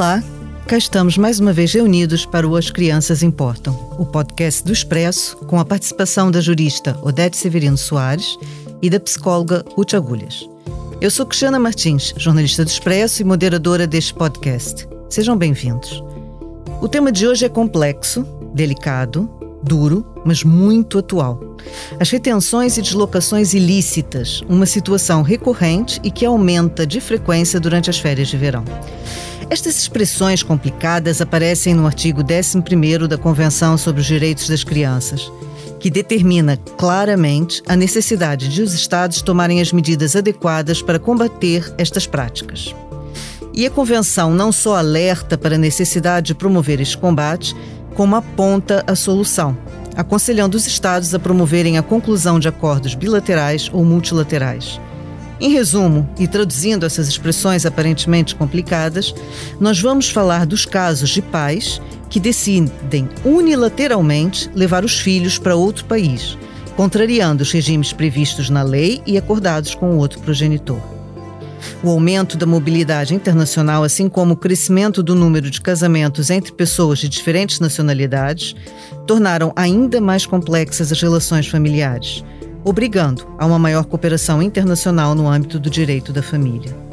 Olá, cá estamos mais uma vez reunidos para o As Crianças Importam, o podcast do Expresso, com a participação da jurista Odete Severino Soares e da psicóloga Ruth Agulhas. Eu sou Cristiana Martins, jornalista do Expresso e moderadora deste podcast. Sejam bem-vindos. O tema de hoje é complexo, delicado, duro, mas muito atual. As retenções e deslocações ilícitas, uma situação recorrente e que aumenta de frequência durante as férias de verão. Estas expressões complicadas aparecem no artigo 11 da Convenção sobre os Direitos das Crianças, que determina claramente a necessidade de os Estados tomarem as medidas adequadas para combater estas práticas. E a Convenção não só alerta para a necessidade de promover este combate, como aponta a solução, aconselhando os Estados a promoverem a conclusão de acordos bilaterais ou multilaterais. Em resumo, e traduzindo essas expressões aparentemente complicadas, nós vamos falar dos casos de pais que decidem unilateralmente levar os filhos para outro país, contrariando os regimes previstos na lei e acordados com o outro progenitor. O aumento da mobilidade internacional, assim como o crescimento do número de casamentos entre pessoas de diferentes nacionalidades, tornaram ainda mais complexas as relações familiares, obrigando a uma maior cooperação internacional no âmbito do direito da família.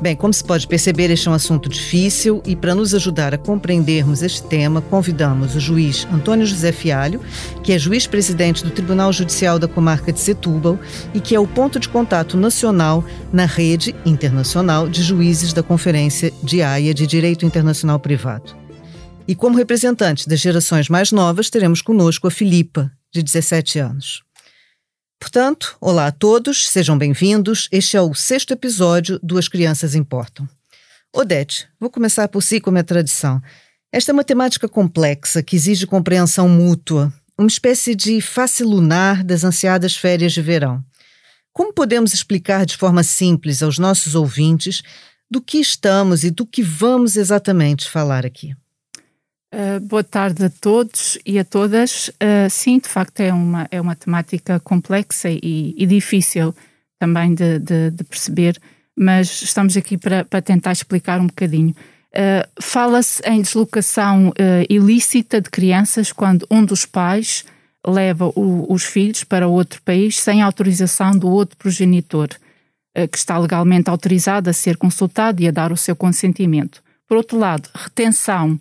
Bem, como se pode perceber, este é um assunto difícil e, para nos ajudar a compreendermos este tema, convidamos o juiz Antônio José Fialho, que é juiz-presidente do Tribunal Judicial da Comarca de Setúbal e que é o ponto de contato nacional na rede internacional de juízes da Conferência de Haia de Direito Internacional Privado. E como representante das gerações mais novas, teremos conosco a Filipa, de 17 anos. Portanto, olá a todos, sejam bem-vindos. Este é o sexto episódio do As Crianças Importam. Odete, vou começar por si como é tradição. Esta é uma temática complexa que exige compreensão mútua, uma espécie de face lunar das ansiadas férias de verão. Como podemos explicar de forma simples aos nossos ouvintes do que estamos e do que vamos exatamente falar aqui? Uh, boa tarde a todos e a todas. Uh, sim, de facto, é uma, é uma temática complexa e, e difícil também de, de, de, perceber, mas estamos aqui para, para tentar explicar um bocadinho. Uh, Fala-se em deslocação ilícita de crianças quando um dos pais leva o, os filhos para outro país sem autorização do outro progenitor, que está legalmente autorizado a ser consultado e a dar o seu consentimento. Por outro lado, retenção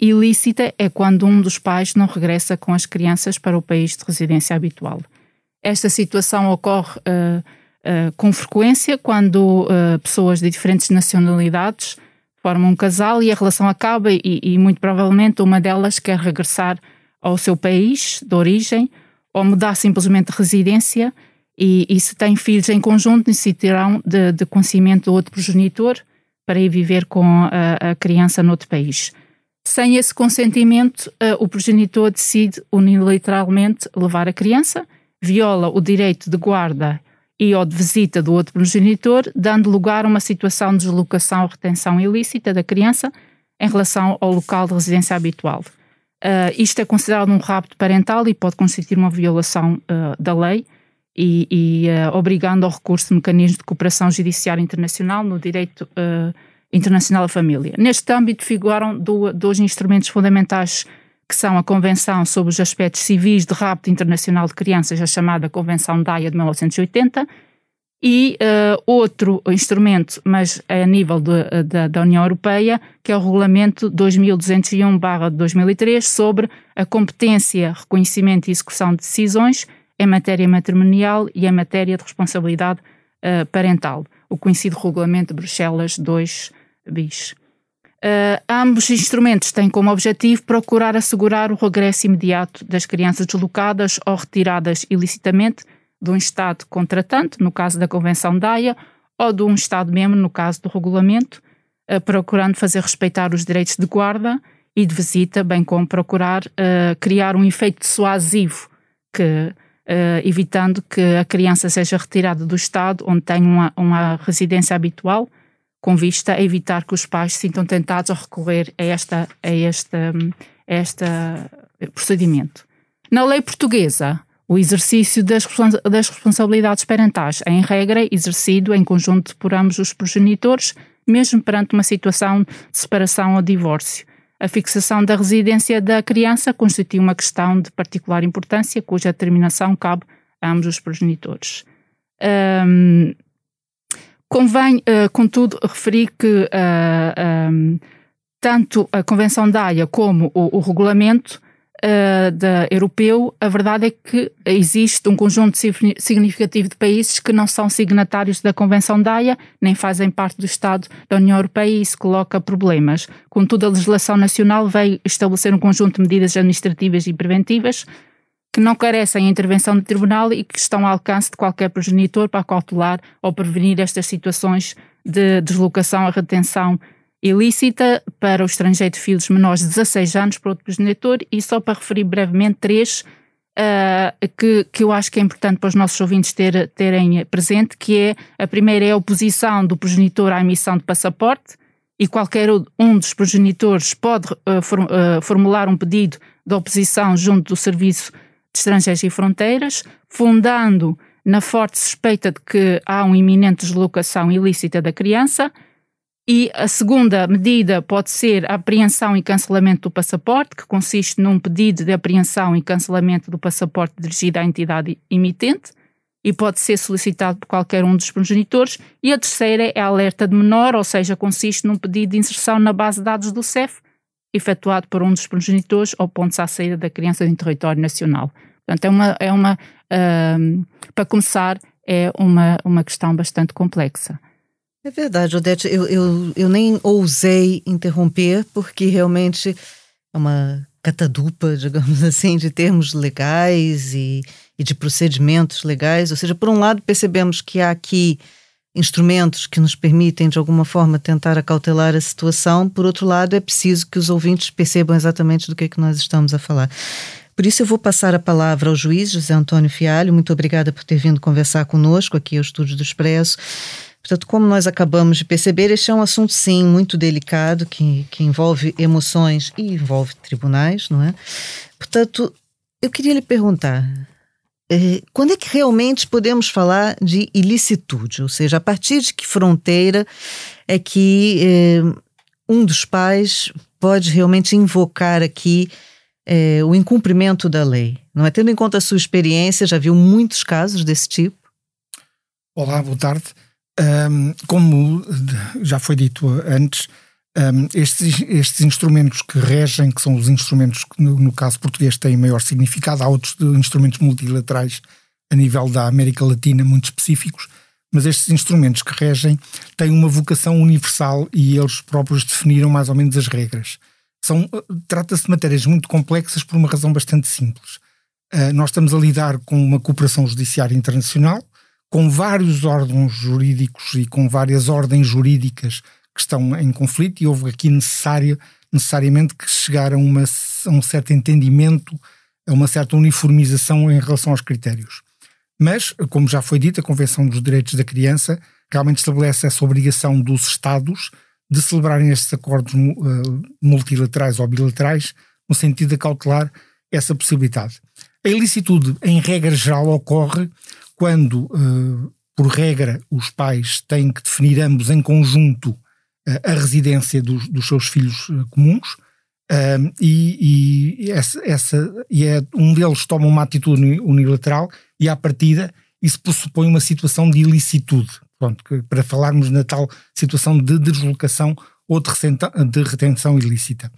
ilícita é quando um dos pais não regressa com as crianças para o país de residência habitual. Esta situação ocorre uh, uh, com frequência quando pessoas de diferentes nacionalidades formam um casal e a relação acaba e, e, muito provavelmente uma delas quer regressar ao seu país de origem ou mudar simplesmente de residência e, e se têm filhos em conjunto necessitarão de, de conhecimento do outro progenitor para ir viver com a, a criança noutro país. Sem esse consentimento, uh, o progenitor decide unilateralmente levar a criança, viola o direito de guarda e ou de visita do outro progenitor, dando lugar a uma situação de deslocação ou retenção ilícita da criança em relação ao local de residência habitual. Uh, isto é considerado um rapto parental e pode constituir uma violação uh, da lei e, e obrigando ao recurso de mecanismos de cooperação judiciária internacional no direito Internacional da Família. Neste âmbito figuram dois instrumentos fundamentais que são a Convenção sobre os Aspectos Civis de Rapto Internacional de Crianças, a chamada Convenção DAIA de 1980, e uh, outro instrumento, mas a nível de, de, da União Europeia, que é o Regulamento 2201-2003 sobre a competência, reconhecimento e execução de decisões em matéria matrimonial e em matéria de responsabilidade uh, parental, o conhecido Regulamento de Bruxelas 2 bis. Uh, ambos instrumentos têm como objetivo procurar assegurar o regresso imediato das crianças deslocadas ou retiradas ilicitamente de um Estado contratante, no caso da Convenção da ou de um Estado-membro, no caso do regulamento, uh, procurando fazer respeitar os direitos de guarda e de visita, bem como procurar uh, criar um efeito dissuasivo, que, evitando que a criança seja retirada do Estado onde tem uma, uma residência habitual com vista a evitar que os pais se sintam tentados a recorrer a, esta, a, esta, a este procedimento. Na lei portuguesa, o exercício das, das responsabilidades parentais é, em regra, exercido em conjunto por ambos os progenitores, mesmo perante uma situação de separação ou divórcio. A fixação da residência da criança constitui uma questão de particular importância, cuja determinação cabe a ambos os progenitores. Um, convém, uh, contudo, referir que uh, um, tanto a Convenção da Haia como o, o regulamento uh, da europeu, a verdade é que existe um conjunto significativo de países que não são signatários da Convenção da Haia, nem fazem parte do Estado da União Europeia e isso coloca problemas. Contudo, a legislação nacional veio estabelecer um conjunto de medidas administrativas e preventivas que não carecem a intervenção do tribunal e que estão ao alcance de qualquer progenitor para cautelar ou prevenir estas situações de deslocação, a retenção ilícita para o estrangeiro de filhos menores de 16 anos para outro progenitor. E só para referir brevemente três uh, que, que eu acho que é importante para os nossos ouvintes ter, terem presente, que é a primeira é a oposição do progenitor à emissão de passaporte e qualquer um dos progenitores pode uh, for, formular um pedido de oposição junto do Serviço de Estrangeiros e Fronteiras, fundando na forte suspeita de que há uma iminente deslocação ilícita da criança, e a segunda medida pode ser a apreensão e cancelamento do passaporte, que consiste num pedido de apreensão e cancelamento do passaporte dirigido à entidade emitente e pode ser solicitado por qualquer um dos progenitores. E a terceira é a alerta de menor, ou seja, consiste num pedido de inserção na base de dados do CEF, efetuado por um dos progenitores ou pontos à saída da criança em território nacional. Portanto, é uma, é uma uh, para começar, é uma, uma questão bastante complexa. É verdade, Odete. Eu, eu, eu nem ousei interromper, porque realmente é uma catadupa, digamos assim, de termos legais e, e de procedimentos legais. Ou seja, por um lado, percebemos que há aqui instrumentos que nos permitem, de alguma forma, tentar acautelar a situação. Por outro lado, é preciso que os ouvintes percebam exatamente do que é que nós estamos a falar. Por isso, eu vou passar a palavra ao juiz José Antônio Fialho. Muito obrigada por ter vindo conversar conosco aqui ao Estúdio do Expresso. Portanto, como nós acabamos de perceber, este é um assunto, sim, muito delicado, que, que envolve emoções e envolve tribunais, não é? Portanto, eu queria lhe perguntar, quando é que realmente podemos falar de ilicitude? Ou seja, a partir de que fronteira é que é, um dos pais pode realmente invocar aqui é, o incumprimento da lei? Não é? Tendo em conta a sua experiência, já viu muitos casos desse tipo? Olá, boa tarde. Um, como já foi dito antes, um, estes, estes, instrumentos que regem, que são os instrumentos que no, no, caso português têm maior significado, há outros instrumentos multilaterais a nível da América Latina muito específicos, mas estes instrumentos que regem têm uma vocação universal e eles próprios definiram mais ou menos as regras. São, trata-se de matérias muito complexas por uma razão bastante simples. Uh, nós estamos a lidar com uma cooperação judiciária internacional, com vários órgãos jurídicos e com várias ordens jurídicas que estão em conflito e houve aqui necessário, necessariamente que chegar a, uma, a um certo entendimento, a uma certa uniformização em relação aos critérios. Mas, como já foi dito, a Convenção dos Direitos da Criança realmente estabelece essa obrigação dos Estados de celebrarem estes acordos uh, multilaterais ou bilaterais no sentido de cautelar essa possibilidade. A ilicitude, em regra geral, ocorre quando, uh, por regra, os pais têm que definir ambos em conjunto a residência dos, dos seus filhos uh, comuns, e, e, essa, essa, e é, um deles toma uma atitude unilateral e, à partida, isso pressupõe uma situação de ilicitude. Pronto, que, para falarmos na tal situação de deslocação ou de, de retenção ilícita.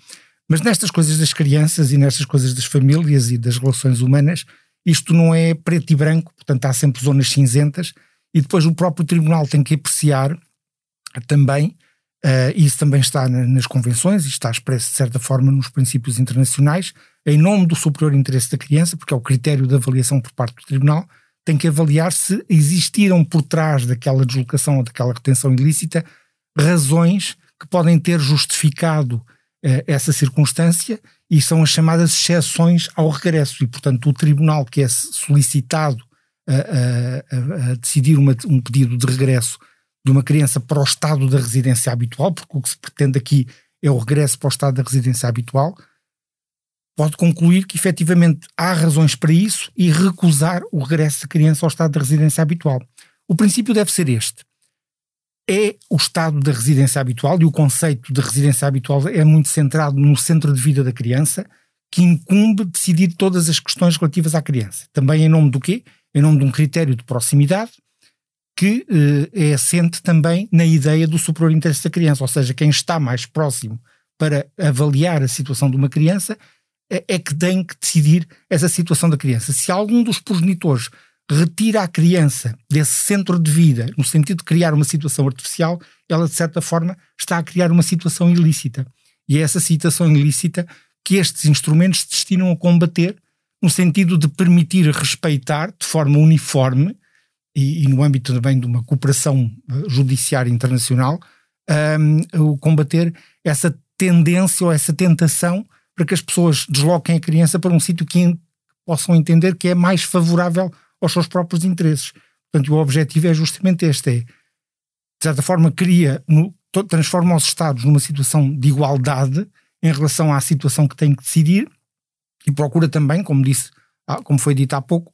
Mas nestas coisas das crianças e nestas coisas das famílias e das relações humanas, isto não é preto e branco, portanto há sempre zonas cinzentas, e depois o próprio tribunal tem que apreciar também, uh, isso também está na, nas convenções e está expresso de certa forma nos princípios internacionais, em nome do superior interesse da criança, porque é o critério de avaliação por parte do tribunal, tem que avaliar se existiram por trás daquela deslocação ou daquela retenção ilícita razões que podem ter justificado uh, essa circunstância e são as chamadas exceções ao regresso. E, portanto, o tribunal que é solicitado a, a, a decidir uma, um pedido de regresso de uma criança para o estado da residência habitual, porque o que se pretende aqui é o regresso para o estado da residência habitual, pode concluir que efetivamente há razões para isso e recusar o regresso da criança ao estado da residência habitual. O princípio deve ser este. é o estado da residência habitual e o conceito de residência habitual é muito centrado no centro de vida da criança, que incumbe decidir todas as questões relativas à criança. Também em nome do quê? Em nome de um critério de proximidade que eh, é assente também na ideia do superior interesse da criança, ou seja, quem está mais próximo para avaliar a situação de uma criança é, é que tem que decidir essa situação da criança. Se algum dos progenitores retira a criança desse centro de vida, no sentido de criar uma situação artificial, ela de certa forma está a criar uma situação ilícita. E é essa situação ilícita que estes instrumentos destinam a combater, no sentido de permitir respeitar de forma uniforme e, e no âmbito também de uma cooperação eh, judiciária internacional, um, combater essa tendência ou essa tentação para que as pessoas desloquem a criança para um sítio que possam entender que é mais favorável aos seus próprios interesses. Portanto, o objetivo é justamente este: é, de certa forma, cria, no, transforma os Estados numa situação de igualdade em relação à situação que tem que decidir e procura também, como disse, ah, como foi dito há pouco,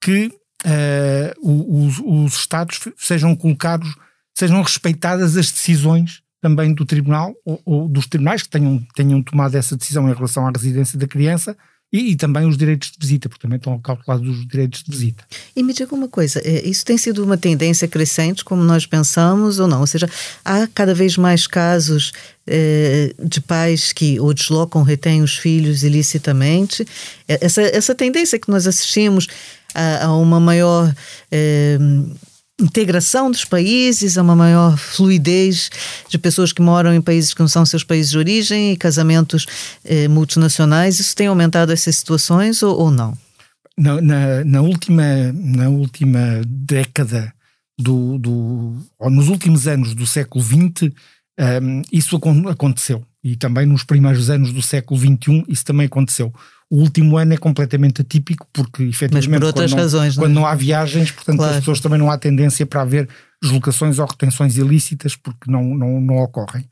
que uh, os, os Estados sejam colocados, sejam respeitadas as decisões também do Tribunal ou, ou dos tribunais que tenham, tenham tomado essa decisão em relação à residência da criança e, e, também os direitos de visita, porque também estão calculados os direitos de visita. E me diga uma coisa, é, isso tem sido uma tendência crescente, como nós pensamos, ou não? Ou seja, há cada vez mais casos eh, de pais que ou deslocam, retêm os filhos ilicitamente. É, essa, essa tendência que nós assistimos a, a uma maior. Eh, integração dos países, a uma maior fluidez de pessoas que moram em países que não são seus países de origem e casamentos eh, multinacionais. Isso tem aumentado essas situações ou, ou não? Na, na, na, última, na última década, do, do, ou nos últimos anos do século XX, um, ehm, isso aconteceu. E também nos primeiros anos do século XXI, isso também aconteceu. O último ano é completamente atípico porque, efetivamente, Mas por outras quando, não, razões, quando não, é? não há viagens, portanto, claro. as pessoas também não há tendência para haver deslocações ou retenções ilícitas porque não, não, não ocorrem.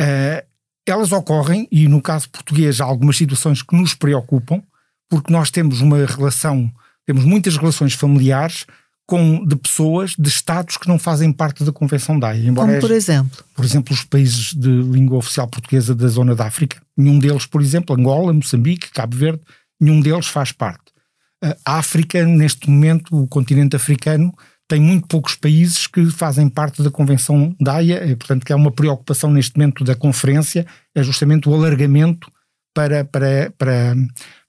Uh, elas ocorrem, e no caso português há algumas situações que nos preocupam, porque nós temos uma relação, temos muitas relações familiares com, de pessoas, de Estados que não fazem parte da Convenção da Haia. Embora Como por exemplo? Por exemplo, os países de língua oficial portuguesa da zona da África. Nenhum deles, por exemplo, Angola, Moçambique, Cabo Verde, nenhum deles faz parte. A África, neste momento, o continente africano, tem muito poucos países que fazem parte da Convenção da Haia, e, portanto, que é uma preocupação neste momento da conferência, é justamente o alargamento para, para, para,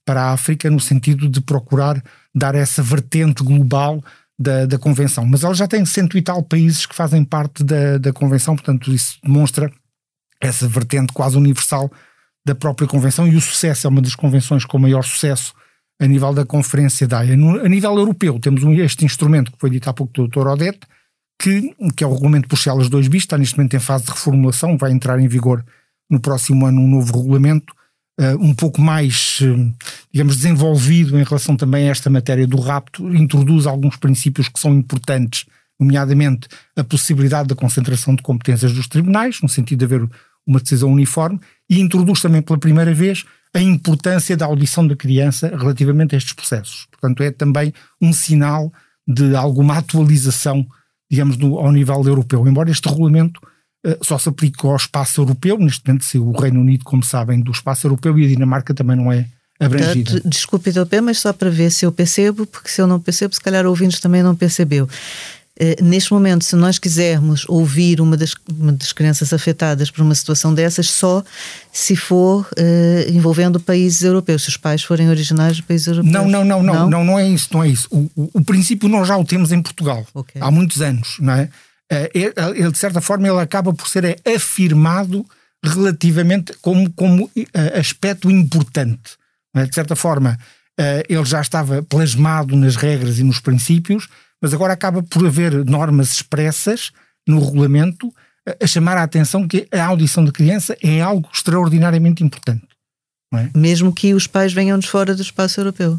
para a África, no sentido de procurar dar essa vertente global da, da Convenção. Mas ela já tem cento e tal países que fazem parte da, da Convenção, portanto, isso demonstra essa vertente quase universal da própria Convenção e o sucesso é uma das convenções com maior sucesso a nível da Conferência da AIA. A nível europeu, temos este instrumento que foi dito há pouco do Dr. Odete, que, que é o regulamento Bruxelas 2 bis, está neste momento em fase de reformulação, vai entrar em vigor no próximo ano um novo regulamento, uh, um pouco mais, uh, digamos, desenvolvido em relação também a esta matéria do rapto, introduz alguns princípios que são importantes, nomeadamente a possibilidade da concentração de competências dos tribunais, no sentido de haver uma decisão uniforme, e introduz também pela primeira vez a importância da audição da criança relativamente a estes processos. Portanto, é também um sinal de alguma atualização, digamos, do, ao nível europeu. Embora este regulamento eh, só se aplique ao espaço europeu. Neste momento, se o Reino Unido, como sabem, do espaço europeu e a Dinamarca também não é abrangida. Desculpe, Dr. mas só para ver se eu percebo, porque se eu não percebo, se calhar ouvintes também não percebeu. Uh, neste momento, se nós quisermos ouvir uma das, uma das crianças afetadas por uma situação dessas, só se for uh, envolvendo países europeus, se os pais forem originários de países europeus. Não, não, não, não, não, não, não é isso, não é isso. O, o, o princípio nós já o temos em Portugal okay. há muitos anos, não é? Eh, ele, de certa forma, ele acaba por ser afirmado relativamente como, como eh, aspecto importante. É? De certa forma, eh, ele já estava plasmado nas regras e nos princípios, mas agora acaba por haver normas expressas no regulamento a chamar a atenção que a audição da criança é algo extraordinariamente importante. É? Mesmo que os pais venham de fora do espaço europeu.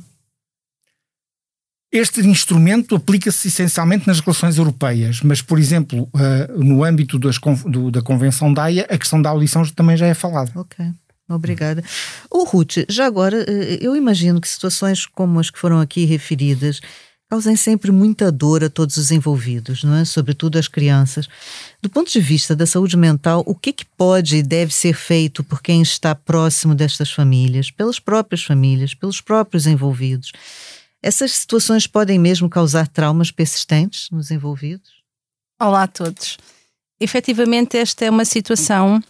Este instrumento aplica-se essencialmente nas relações europeias, mas, por exemplo, no âmbito das, do, da Convenção da AIA, a questão da audição também já é falada. Ok. Obrigada. O Ruth, já agora, eh, eu imagino que situações como as que foram aqui referidas causem sempre muita dor a todos os envolvidos, não é? Sobretudo as crianças. Do ponto de vista da saúde mental, o que, que pode e deve ser feito por quem está próximo destas famílias, pelas próprias famílias, pelos próprios envolvidos? Essas situações podem mesmo causar traumas persistentes nos envolvidos? Olá a todos. Efetivamente, esta é uma situação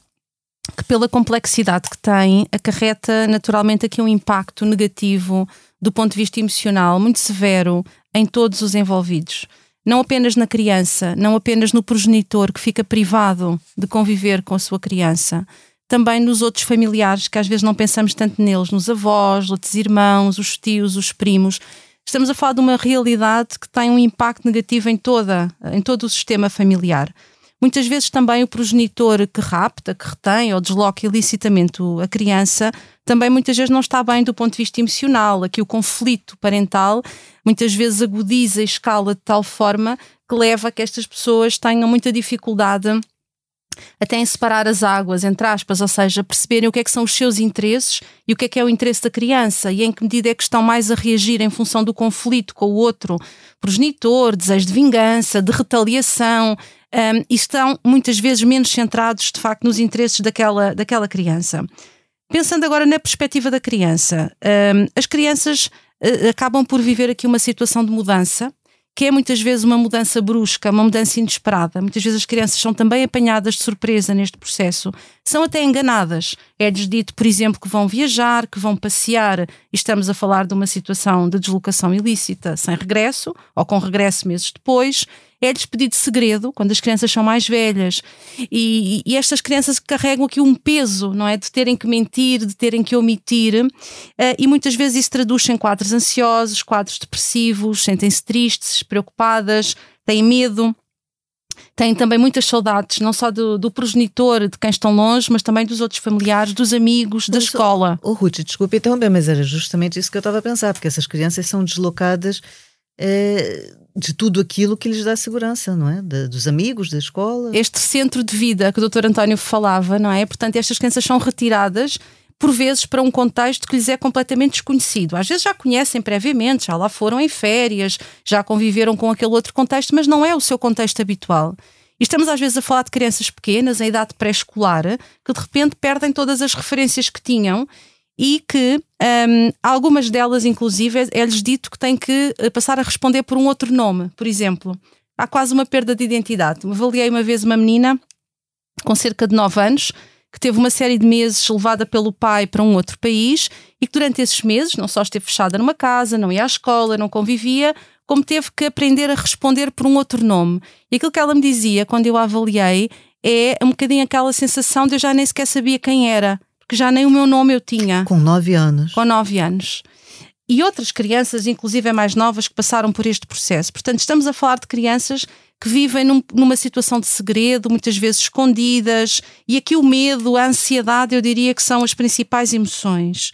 que, pela complexidade que tem, acarreta naturalmente aqui um impacto negativo do ponto de vista emocional muito severo em todos os envolvidos. Não apenas na criança, não apenas no progenitor que fica privado de conviver com a sua criança, também nos outros familiares que às vezes não pensamos tanto neles, nos avós, outros irmãos, os tios, os primos. Estamos a falar de uma realidade que tem um impacto negativo em toda, em todo o sistema familiar. Muitas vezes também o progenitor que rapta, que retém ou desloca ilicitamente a criança, também muitas vezes não está bem do ponto de vista emocional. Aqui o conflito parental muitas vezes agudiza e escala de tal forma que leva a que estas pessoas tenham muita dificuldade até em separar as águas, entre aspas, ou seja, perceberem o que é que são os seus interesses e o que é que é o interesse da criança e em que medida é que estão mais a reagir em função do conflito com o outro progenitor, desejo de vingança, de retaliação, um, e estão muitas vezes menos centrados de facto nos interesses daquela, daquela criança. Pensando agora na perspectiva da criança, um, as crianças uh, acabam por viver aqui uma situação de mudança, que é muitas vezes uma mudança brusca, uma mudança inesperada. Muitas vezes as crianças são também apanhadas de surpresa neste processo, são até enganadas. É-lhes dito, por exemplo, que vão viajar, que vão passear, e estamos a falar de uma situação de deslocação ilícita sem regresso, ou com regresso meses depois é-lhes pedido segredo quando as crianças são mais velhas e, e, estas crianças carregam aqui um peso, não é? De terem que mentir, de terem que omitir uh, e muitas vezes isso traduz em quadros ansiosos, quadros depressivos, sentem-se tristes, preocupadas, têm medo. Têm também muitas saudades, não só do, do, progenitor, de quem estão longe, mas também dos outros familiares, dos amigos, da escola. Oh, Ruth, desculpe então, bem, mas era justamente isso que eu estava a pensar, porque essas crianças são deslocadas eh, de tudo aquilo que lhes dá segurança, não é? De, dos amigos, da escola. Este centro de vida que o Dr. António falava, não é? Portanto, estas crianças são retiradas por vezes para um contexto que lhes é completamente desconhecido. Às vezes já conhecem previamente, já lá foram em férias, já conviveram com aquele outro contexto, mas não é o seu contexto habitual. E estamos às vezes a falar de crianças pequenas, em idade pré-escolar, que de repente perdem todas as referências que tinham e que um, algumas delas, inclusive, é-lhes dito que têm que eh, passar a responder por um outro nome. Por exemplo, há quase uma perda de identidade. Avaliei uma vez uma menina com cerca de 9 anos que teve uma série de meses levada pelo pai para um outro país e que durante esses meses não só esteve fechada numa casa, não ia à escola, não convivia, como teve que aprender a responder por um outro nome. E aquilo que ela me dizia quando eu a avaliei é um bocadinho aquela sensação de eu já nem sequer sabia quem era porque já nem o meu nome eu tinha. Com nove anos. Com nove anos. E outras crianças, inclusive mais novas, que passaram por este processo. Portanto, estamos a falar de crianças que vivem num, numa situação de segredo, muitas vezes escondidas, e aqui o medo, a ansiedade, eu diria que são as principais emoções.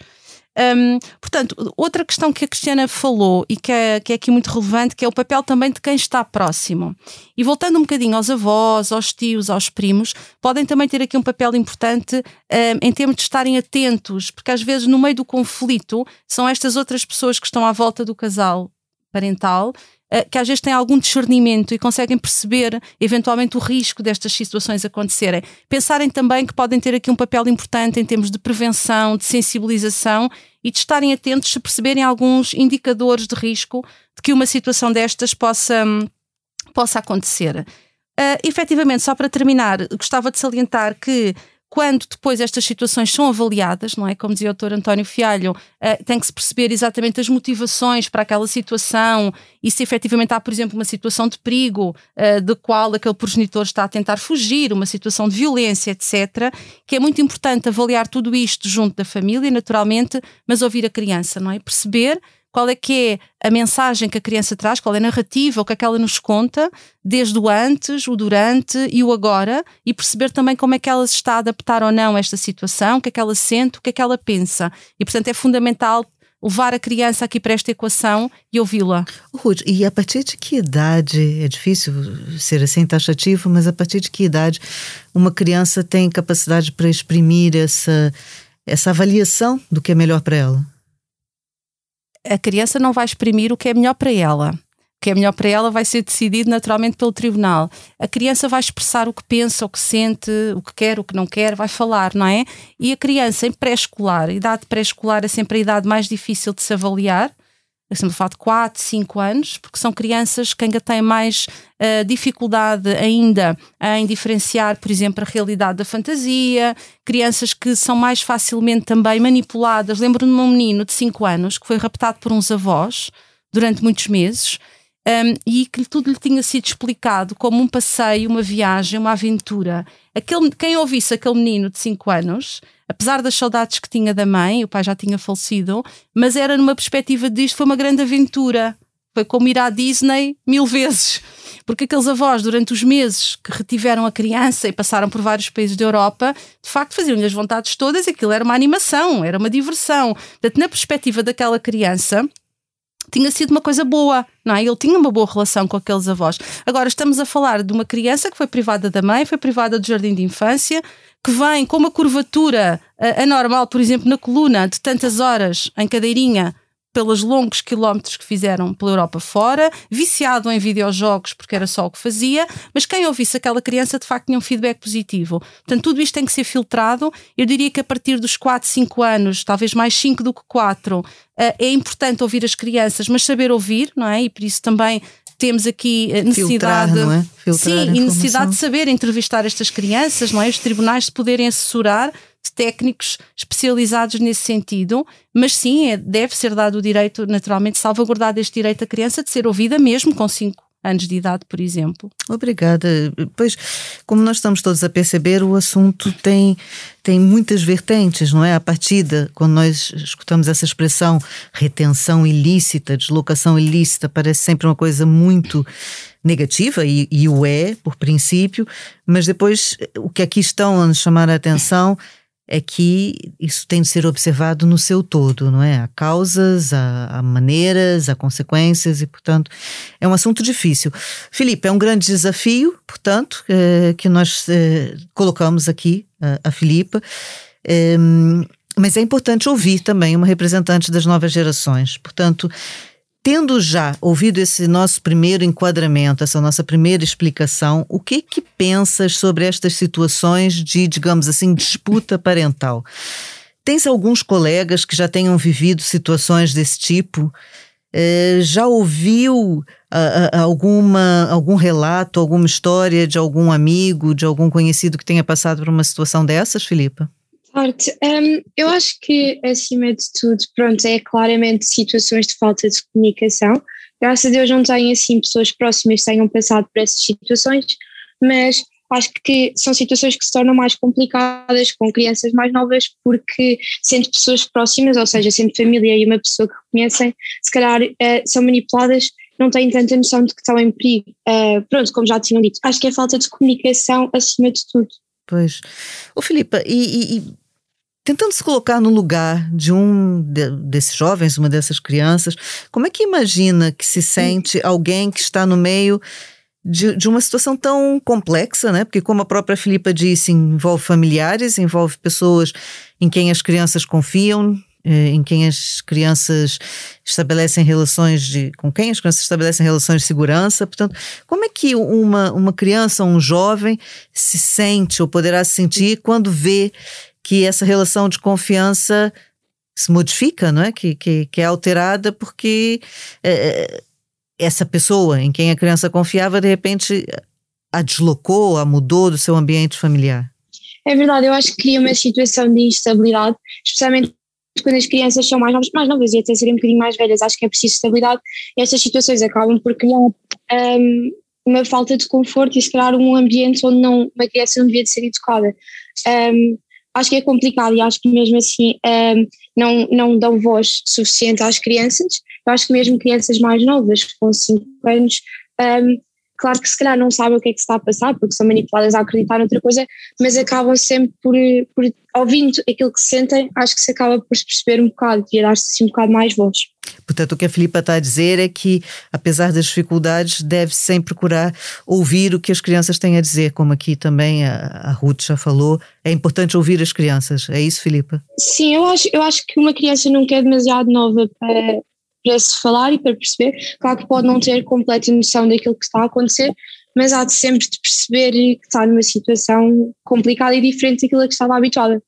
Um, portanto, outra questão que a Cristiana falou e que é, que é aqui muito relevante, que é o papel também de quem está próximo. E voltando um bocadinho aos avós, aos tios, aos primos, podem também ter aqui um papel importante um, em termos de estarem atentos, porque às vezes no meio do conflito são estas outras pessoas que estão à volta do casal parental que às vezes têm algum discernimento e conseguem perceber eventualmente o risco destas situações acontecerem. Pensarem também que podem ter aqui um papel importante em termos de prevenção, de sensibilização e de estarem atentos se perceberem alguns indicadores de risco de que uma situação destas possa, possa acontecer. Uh, efetivamente, só para terminar, gostava de salientar que quando depois estas situações são avaliadas, não é? Como dizia o Dr. António Fialho, uh, tem que se perceber exatamente as motivações para aquela situação e se efetivamente há, por exemplo, uma situação de perigo uh, de qual aquele progenitor está a tentar fugir, uma situação de violência, etc., que é muito importante avaliar tudo isto junto da família, naturalmente, mas ouvir a criança, não é? Perceber qual é que é a mensagem que a criança traz, qual é a narrativa, o que é que ela nos conta, desde o antes, o durante e o agora, e perceber também como é que ela se está a adaptar ou não a esta situação, o que é que ela sente, o que é que ela pensa. E, portanto, é fundamental levar a criança aqui para esta equação e ouvi-la. Ruth, e a partir de que idade, é difícil ser assim taxativo, mas a partir de que idade uma criança tem capacidade para exprimir essa, essa avaliação do que é melhor para ela? A criança não vai exprimir o que é melhor para ela. que é melhor para ela vai ser decidido naturalmente pelo tribunal. A criança vai expressar o que pensa, o que sente, o que quer, o que não quer, vai falar, não é? E a criança em pré-escolar, idade pré-escolar é sempre a idade mais difícil de se avaliar. Estamos a falar de 4, 5 anos, porque são crianças que ainda têm mais uh, dificuldade ainda em diferenciar, por exemplo, a realidade da fantasia, crianças que são mais facilmente também manipuladas. Lembro-me de um menino de 5 anos que foi raptado por uns avós durante muitos meses um, e que tudo lhe tinha sido explicado como um passeio, uma viagem, uma aventura. Aquele, quem ouvisse aquele menino de 5 anos, apesar das saudades que tinha da mãe, o pai já tinha falecido, mas era numa perspectiva disto, foi uma grande aventura. Foi como ir à Disney mil vezes. Porque aqueles avós, durante os meses que retiveram a criança e passaram por vários países da Europa, de facto faziam-lhe as vontades todas e aquilo era uma animação, era uma diversão. Portanto, na perspectiva daquela criança, tinha sido uma coisa boa, não é? Ele tinha uma boa relação com aqueles avós. Agora estamos a falar de uma criança que foi privada da mãe, foi privada do jardim de infância, que vem com uma curvatura uh, anormal, por exemplo, na coluna, de tantas horas em cadeirinha, pelos longos quilómetros que fizeram pela Europa fora, viciado em videojogos porque era só o que fazia, mas quem ouvisse aquela criança de facto tinha um feedback positivo. Portanto, tudo isto tem que ser filtrado. Eu diria que a partir dos 4, 5 anos, talvez mais 5 do que 4, eh, é importante ouvir as crianças, mas saber ouvir, não é? E por isso também temos aqui eh, necessidade, Filtrar, é? sim, e necessidade de saber entrevistar estas crianças, não é? Os tribunais de poderem assessorar de técnicos especializados nesse sentido, mas sim, é, deve ser dado o direito, naturalmente, salvaguardado este direito à criança de ser ouvida mesmo com 5 anos de idade, por exemplo. Obrigada. Pois, como nós estamos todos a perceber, o assunto tem, tem muitas vertentes, não é? A partida, quando nós escutamos essa expressão retenção ilícita, deslocação ilícita, parece sempre uma coisa muito negativa, e, e o é, por princípio, mas depois o que aqui estão a nos chamar a atenção é que isso tem de ser observado no seu todo, não é? Há causas, há, há, maneiras, há consequências e, portanto, é um assunto difícil. Filipe, é um grande desafio, portanto, é, que nós é, colocamos aqui a, a Filipa. É, mas é importante ouvir também uma representante das novas gerações. Portanto, Tendo já ouvido esse nosso primeiro enquadramento, essa nossa primeira explicação, o que que pensas sobre estas situações de, digamos assim, disputa parental? Tens alguns colegas que já tenham vivido situações desse tipo? É, já ouviu a, a, alguma, algum relato, alguma história de algum amigo, de algum conhecido que tenha passado por uma situação dessas, Filipa? Parte. Um, eu acho que, acima de tudo, pronto, é claramente situações de falta de comunicação. Graças a Deus não tenho assim pessoas próximas que tenham passado por essas situações, mas acho que são situações que se tornam mais complicadas com crianças mais novas, porque sendo pessoas próximas, ou seja, sendo família e uma pessoa que conhecem, se calhar uh, são manipuladas, não têm tanta noção de que estão em perigo. Uh, pronto, como já tinham dito, acho que é falta de comunicação acima de tudo. Pois. Ô Filipa, e, e, tentando se colocar no lugar de um de, desses jovens, uma dessas crianças, como é que imagina que se sente alguém que está no meio de, de, uma situação tão complexa, né? Porque, como a própria Filipa disse, envolve familiares, envolve pessoas em quem as crianças confiam, em quem as crianças estabelecem relações de. com quem as crianças estabelecem relações de segurança. Portanto, como é que uma, uma criança um jovem se sente ou poderá se sentir quando vê que essa relação de confiança se modifica, não é? Que, que, que é alterada porque é, essa pessoa em quem a criança confiava, de repente, a deslocou, a mudou do seu ambiente familiar. É verdade, eu acho que cria uma situação de instabilidade, especialmente quando as crianças são mais novas, mais novas e até serem um bocadinho mais velhas, acho que é preciso estabilidade estas situações acabam por criar um, uma falta de conforto e se criar um ambiente onde não, uma criança não devia de ser educada. Um, acho que é complicado e acho que mesmo assim um, não, não dão voz suficiente às crianças. Eu acho que mesmo crianças mais novas, com 5 anos, um, claro que se calhar não sabem o que é que está a passar, porque são manipuladas a acreditar noutra coisa, mas acabam sempre por, por ouvindo aquilo que sentem, acho que se acaba por se perceber um bocado e a dar-se assim um bocado mais voz. Portanto, o que a Filipa está a dizer é que, apesar das dificuldades, deve sempre procurar ouvir o que as crianças têm a dizer, como aqui também a, a Ruth já falou. É importante ouvir as crianças, é isso, Filipa? Sim, eu acho, eu acho que uma criança nunca é demasiado nova para, para se falar e para perceber. Claro que pode não ter completa noção daquilo que está a acontecer, mas há de sempre de perceber que está numa situação complicada e diferente daquilo a que estava habituada.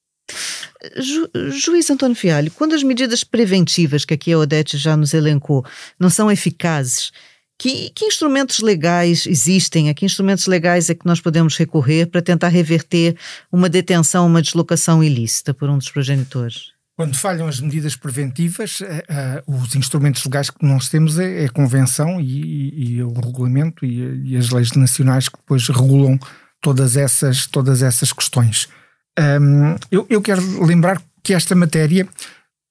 Ju, juiz António Fialho, quando as medidas preventivas que aqui a Odete já nos elencou não são eficazes, que, que, instrumentos legais existem? A que instrumentos legais é que nós podemos recorrer para tentar reverter uma detenção, uma deslocação ilícita por um dos progenitores? Quando falham as medidas preventivas, uh, os instrumentos legais que nós temos é, é a Convenção e, e, e o regulamento e, e, as leis nacionais que depois regulam todas essas, todas essas questões. Um, eu, eu quero lembrar que esta matéria,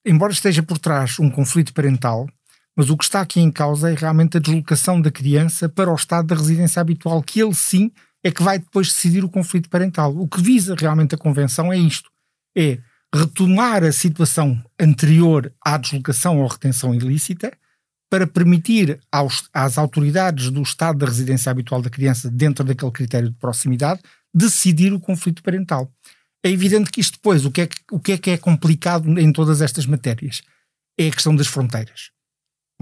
embora esteja por trás um conflito parental, mas o que está aqui em causa é realmente a deslocação da criança para o estado da residência habitual, que ele sim é que vai depois decidir o conflito parental. O que visa realmente a Convenção é isto: é retomar a situação anterior à deslocação ou retenção ilícita para permitir aos, às autoridades do estado da residência habitual da criança, dentro daquele critério de proximidade, decidir o conflito parental. É evidente que isto depois, o que é que, o que, é, que é complicado em todas estas matérias? É a questão das fronteiras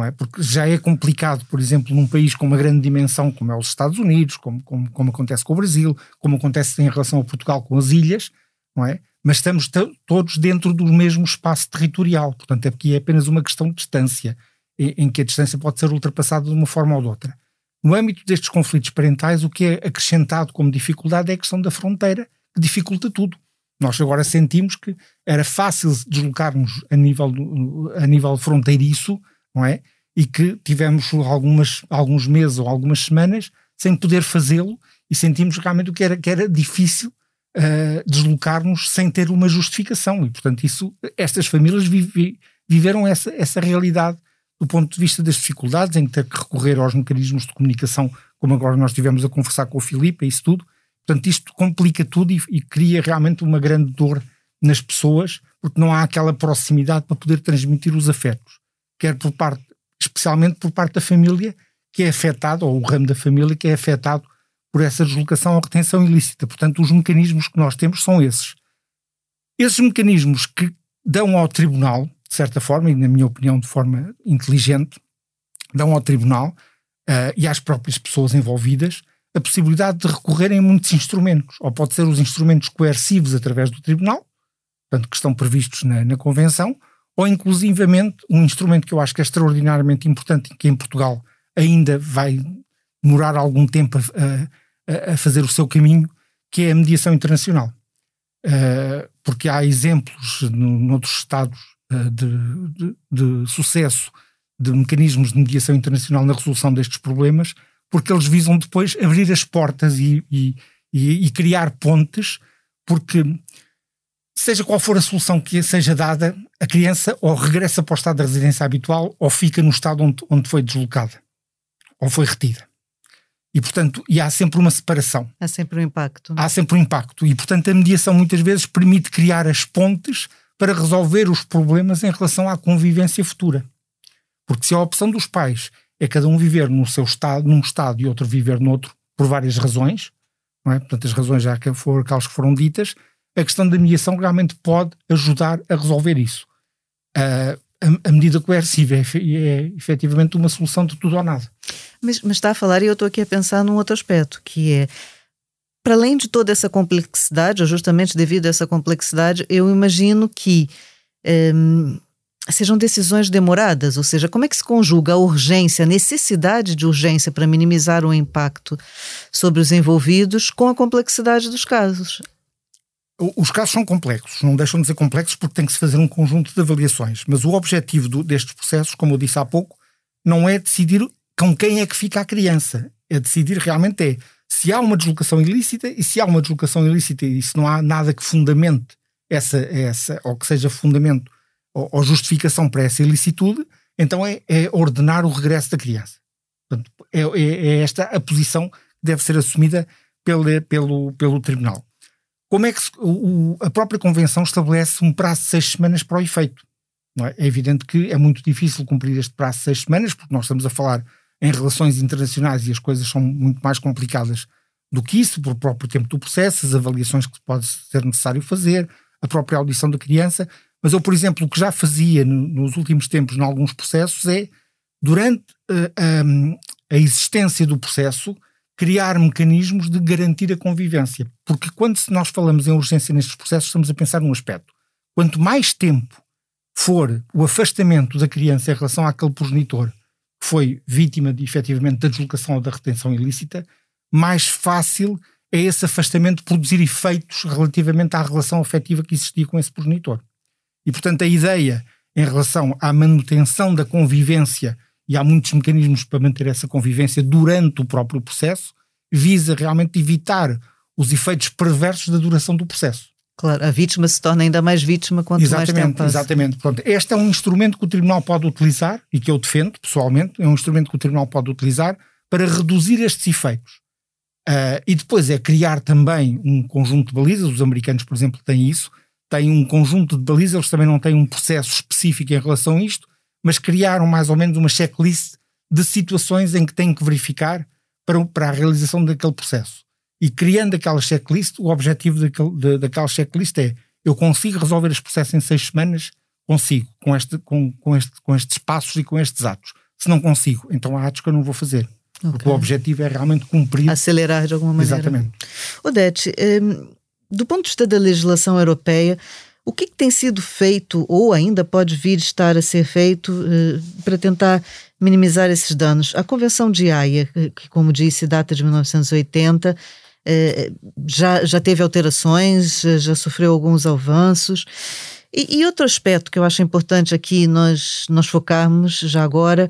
é? Porque já é complicado, por exemplo, num país com uma grande dimensão como é os Estados Unidos, como, como, como acontece com o Brasil, como acontece em relação a Portugal com as ilhas, não é? Mas estamos todos dentro do mesmo espaço territorial, portanto aqui é apenas uma questão de distância, em, em que a distância pode ser ultrapassada de uma forma ou de outra. No âmbito destes conflitos parentais, o que é acrescentado como dificuldade é a questão da fronteira, que dificulta tudo. Nós agora sentimos que era fácil deslocarmos a nível, a nível fronteiriço, não é? E que tivemos algumas, alguns meses ou algumas semanas sem poder fazê-lo e sentimos realmente que era, que era difícil uh, deslocar-nos sem ter uma justificação. E, portanto, isso, estas famílias vive, viveram essa, essa realidade do ponto de vista das dificuldades em ter que recorrer aos mecanismos de comunicação, como agora nós estivemos a conversar com o Filipe, isso tudo. Portanto, isto complica tudo e, e cria realmente uma grande dor nas pessoas, porque não há aquela proximidade para poder transmitir os afetos quer por parte, especialmente por parte da família que é afetado, ou o ramo da família que é afetado por essa deslocação ou retenção ilícita. Portanto, os mecanismos que nós temos são esses. Esses mecanismos que dão ao tribunal, de certa forma, e na minha opinião de forma inteligente, dão ao tribunal uh, e às próprias pessoas envolvidas a possibilidade de recorrerem a muitos instrumentos. Ou pode ser os instrumentos coercivos através do tribunal, portanto, que estão previstos na, na Convenção, ou inclusivamente um instrumento que eu acho que é extraordinariamente importante, que em Portugal ainda vai demorar algum tempo a, a, a fazer o seu caminho, que é a mediação internacional. Uh, porque há exemplos no, noutros Estados uh, de, de, de, sucesso de mecanismos de mediação internacional na resolução destes problemas, porque eles visam depois abrir as portas e, e, e, e criar pontes, porque seja qual for a solução que seja dada, a criança ou regressa para o estado de residência habitual ou fica no estado onde, onde foi deslocada ou foi retida. E, portanto, e há sempre uma separação. Há sempre um impacto. Há sempre um impacto. E, portanto, a mediação muitas vezes permite criar as pontes para resolver os problemas em relação à convivência futura. Porque se a opção dos pais é cada um viver no seu estado, num estado e outro viver noutro, por várias razões, não é? portanto, as razões já que foram aquelas que foram ditas, a questão da mediação realmente pode ajudar a resolver isso. Uh, a, a, medida coerciva é, é efetivamente uma solução de tudo ou nada. Mas, mas está a falar, e eu estou aqui a pensar num outro aspecto, que é para além de toda essa complexidade, ou justamente devido a essa complexidade, eu imagino que um, sejam decisões demoradas, ou seja, como é que se conjuga a urgência, a necessidade de urgência para minimizar o impacto sobre os envolvidos com a complexidade dos casos? Os casos são complexos, não deixam de ser complexos porque tem que se fazer um conjunto de avaliações. Mas o objetivo do, destes processos, como eu disse há pouco, não é decidir com quem é que fica a criança. É decidir realmente é se há uma deslocação ilícita e se há uma deslocação ilícita e se não há nada que fundamente essa, essa ou que seja fundamento ou, ou justificação para essa ilicitude, então é, é, ordenar o regresso da criança. Portanto, é, é, é esta a posição que deve ser assumida pelo, pelo, pelo tribunal. Como é que se, o, a própria Convenção estabelece um prazo de seis semanas para o efeito? É? é? evidente que é muito difícil cumprir este prazo de seis semanas, porque nós estamos a falar em relações internacionais e as coisas são muito mais complicadas do que isso, por próprio tempo do processo, as avaliações que pode ser necessário fazer, a própria audição da criança, Mas eu, por exemplo, o que já fazia no, nos últimos tempos em alguns processos é, durante uh, a existência do processo, criar mecanismos de garantir a convivência. Porque quando nós falamos em urgência nestes processos, estamos a pensar num aspecto. Quanto mais tempo for o afastamento da criança em relação àquele progenitor foi vítima de, efetivamente da deslocação ou da retenção ilícita, mais fácil é esse afastamento produzir efeitos relativamente à relação afetiva que existia com esse progenitor. E, portanto, a ideia em relação à manutenção da convivência, e há muitos mecanismos para manter essa convivência durante o próprio processo, visa realmente evitar os efeitos perversos da duração do processo. Claro, a vítima se torna ainda mais vítima quanto exatamente, mais tempo passa. Exatamente. Pronto, este é um instrumento que o Tribunal pode utilizar e que eu defendo pessoalmente, é um instrumento que o Tribunal pode utilizar para reduzir estes efeitos. Uh, e depois é criar também um conjunto de balizas, os americanos, por exemplo, têm isso, têm um conjunto de balizas, eles também não têm um processo específico em relação a isto, mas criaram mais ou menos uma checklist de situações em que têm que verificar para, para a realização daquele processo. E criando aquela checklist, o objetivo daquele, de, daquela checklist é eu consigo resolver este processo em seis semanas? Consigo, com, este, com, com, este, com estes passos e com estes atos. Se não consigo, então há atos que eu não vou fazer. Okay. Porque o objetivo é realmente cumprir. Acelerar de alguma maneira. Exatamente. Odete, um, do ponto de vista da legislação europeia, o que, que, tem sido feito ou ainda pode vir estar a ser feito uh, para tentar minimizar esses danos? A Convenção de Haia, que, como disse, data de 1980, eh, já, já teve alterações, já sofreu alguns avanços. E, e, outro aspecto que eu acho importante aqui nós, nós focarmos já agora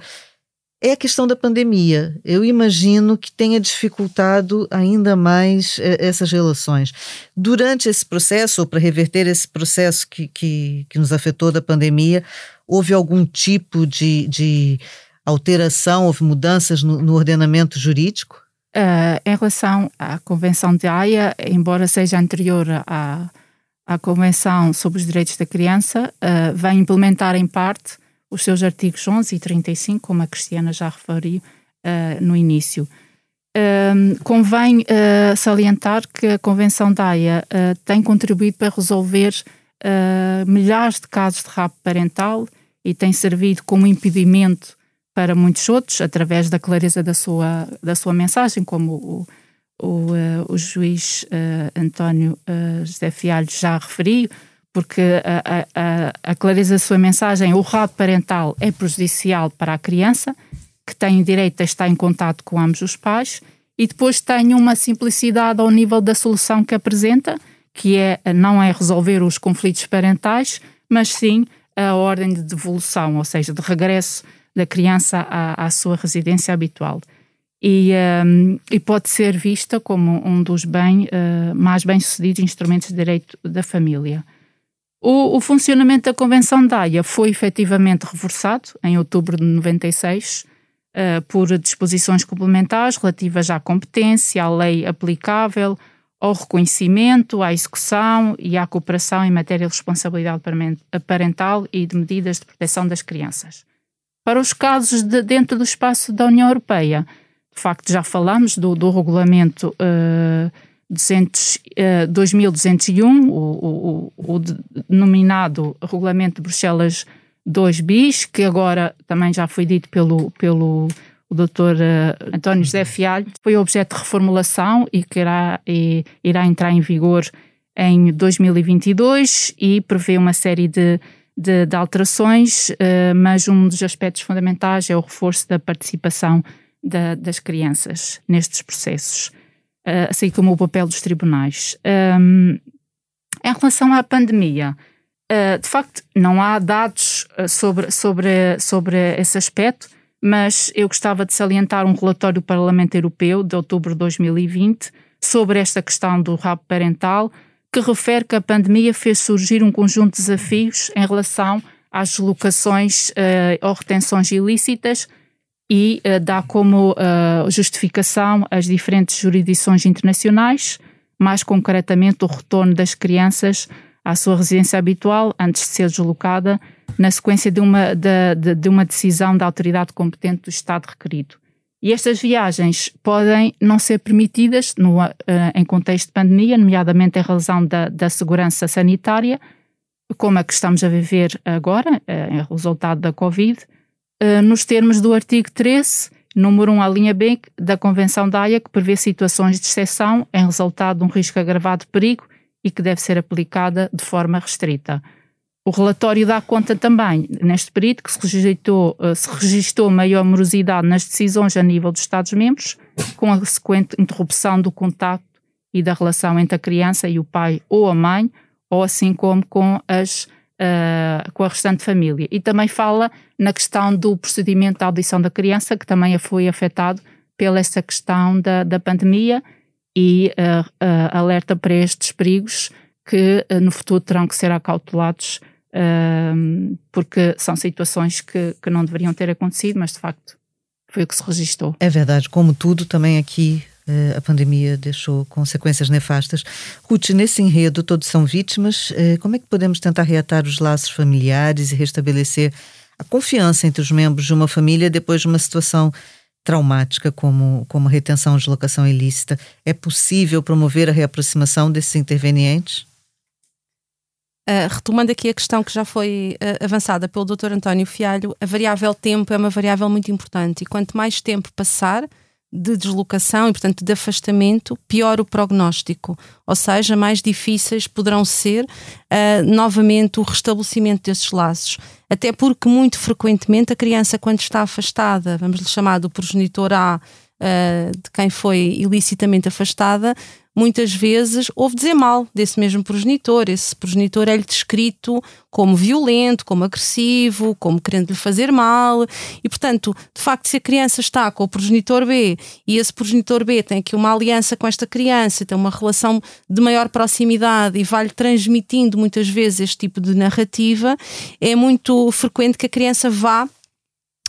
é a questão da pandemia. Eu imagino que tenha dificultado ainda mais eh, essas relações. Durante esse processo, ou para reverter esse processo que, que, que nos afetou da pandemia, houve algum tipo de, de alteração, houve mudanças no, no ordenamento jurídico? Uh, em relação à Convenção de Haia, embora seja anterior à, à Convenção sobre os Direitos da Criança, uh, vai implementar em parte os seus artigos 11 e 35, como a Cristiana já referiu uh, no início. convém salientar que a Convenção de Haia tem contribuído para resolver milhares de casos de rapto parental e tem servido como impedimento para muitos outros, através da clareza da sua, da sua mensagem, como o, o, uh, o juiz uh, António uh, José Fialho já referiu, porque a, a, a, clareza da sua mensagem, o rato parental é prejudicial para a criança, que tem direito a estar em contato com ambos os pais, e depois tem uma simplicidade ao nível da solução que apresenta, que é não é resolver os conflitos parentais, mas sim a ordem de devolução, ou seja, de regresso da criança à, à sua residência habitual. E, um, e, pode ser vista como um dos bem, uh, mais bem-sucedidos instrumentos de direito da família. O, o, funcionamento da Convenção da Haia foi efetivamente reforçado em outubro de 96 uh, por disposições complementares relativas à competência, à lei aplicável, ao reconhecimento, à execução e à cooperação em matéria de responsabilidade parental e de medidas de proteção das crianças. Para os casos de, dentro do espaço da União Europeia, de facto já falamos do, do regulamento uh, 200, uh, 2201, o, o, o, denominado Regulamento de Bruxelas 2 bis, que agora também já foi dito pelo, pelo o Dr. Uh, António José Fialho, foi objeto de reformulação e que irá, e, irá entrar em vigor em 2022 e prevê uma série de de, de alterações, uh, mas um dos aspectos fundamentais é o reforço da participação da, das crianças nestes processos, uh, assim como o papel dos tribunais. Um, em relação à pandemia, uh, de facto, não há dados sobre, sobre, sobre esse aspecto, mas eu gostava de salientar um relatório do Parlamento Europeu de outubro de 2020 sobre esta questão do rabo parental, que refere que a pandemia fez surgir um conjunto de desafios em relação às locações uh, ou retenções ilícitas e uh, dá como uh, justificação as diferentes jurisdições internacionais, mais concretamente o retorno das crianças à sua residência habitual antes de ser deslocada, na sequência de uma, de, de, de uma decisão da autoridade competente do Estado requerido. E estas viagens podem não ser permitidas no, uh, em contexto de pandemia, nomeadamente em razão da, da segurança sanitária, como a que estamos a viver agora, em resultado da Covid, nos termos do artigo 13, número 1, a linha B da Convenção da Haia, que prevê situações de exceção em resultado de um risco agravado de perigo e que deve ser aplicada de forma restrita. O relatório dá conta também, neste período, que se registrou, eh, se maior morosidade nas decisões a nível dos Estados-membros, com a sequente interrupção do contacto e da relação entre a criança e o pai ou a mãe, ou assim como com, as, uh, com a restante família. E também fala na questão do procedimento da audição da criança, que também foi afetado pela essa questão da, da pandemia e uh, uh, alerta para estes perigos que no futuro terão que ser acautelados porque são situações que, que não deveriam ter acontecido, mas de facto foi o que se registrou. É verdade, como tudo, também aqui uh, a pandemia deixou consequências nefastas. Ruth, nesse enredo todos são vítimas, uh, como é que podemos tentar reatar os laços familiares e restabelecer a confiança entre os membros de uma família depois de uma situação traumática como, como a retenção de locação ilícita? É possível promover a reaproximação desses intervenientes? Uh, retomando aqui a questão que já foi uh, avançada pelo Dr. António Fialho, a variável tempo é uma variável muito importante e quanto mais tempo passar de deslocação e, portanto, de afastamento, pior o prognóstico, ou seja, mais difíceis poderão ser uh, novamente o restabelecimento desses laços. Até porque, muito frequentemente, a criança, quando está afastada, vamos lhe chamar do progenitor A, de quem foi ilicitamente afastada, muitas vezes ouve dizer mal desse mesmo progenitor. Esse progenitor é-lhe descrito como violento, como agressivo, como querendo lhe fazer mal. E, portanto, de facto, se a criança está com o progenitor B e esse progenitor B tem aqui uma aliança com esta criança, tem uma relação de maior proximidade e vai-lhe transmitindo muitas vezes este tipo de narrativa, é muito frequente que a criança vá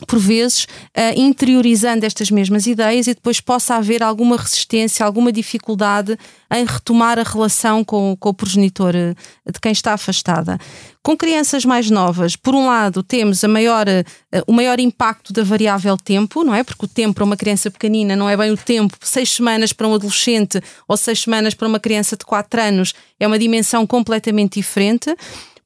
por vezes, uh, interiorizando estas mesmas ideias e depois possa haver alguma resistência, alguma dificuldade em retomar a relação com, com o progenitor eh, de quem está afastada. Com crianças mais novas, por um lado, temos a maior, uh, o maior impacto da variável tempo, não é? Porque o tempo para uma criança pequenina não é bem o tempo, seis semanas para um adolescente ou seis semanas para uma criança de quatro anos é uma dimensão completamente diferente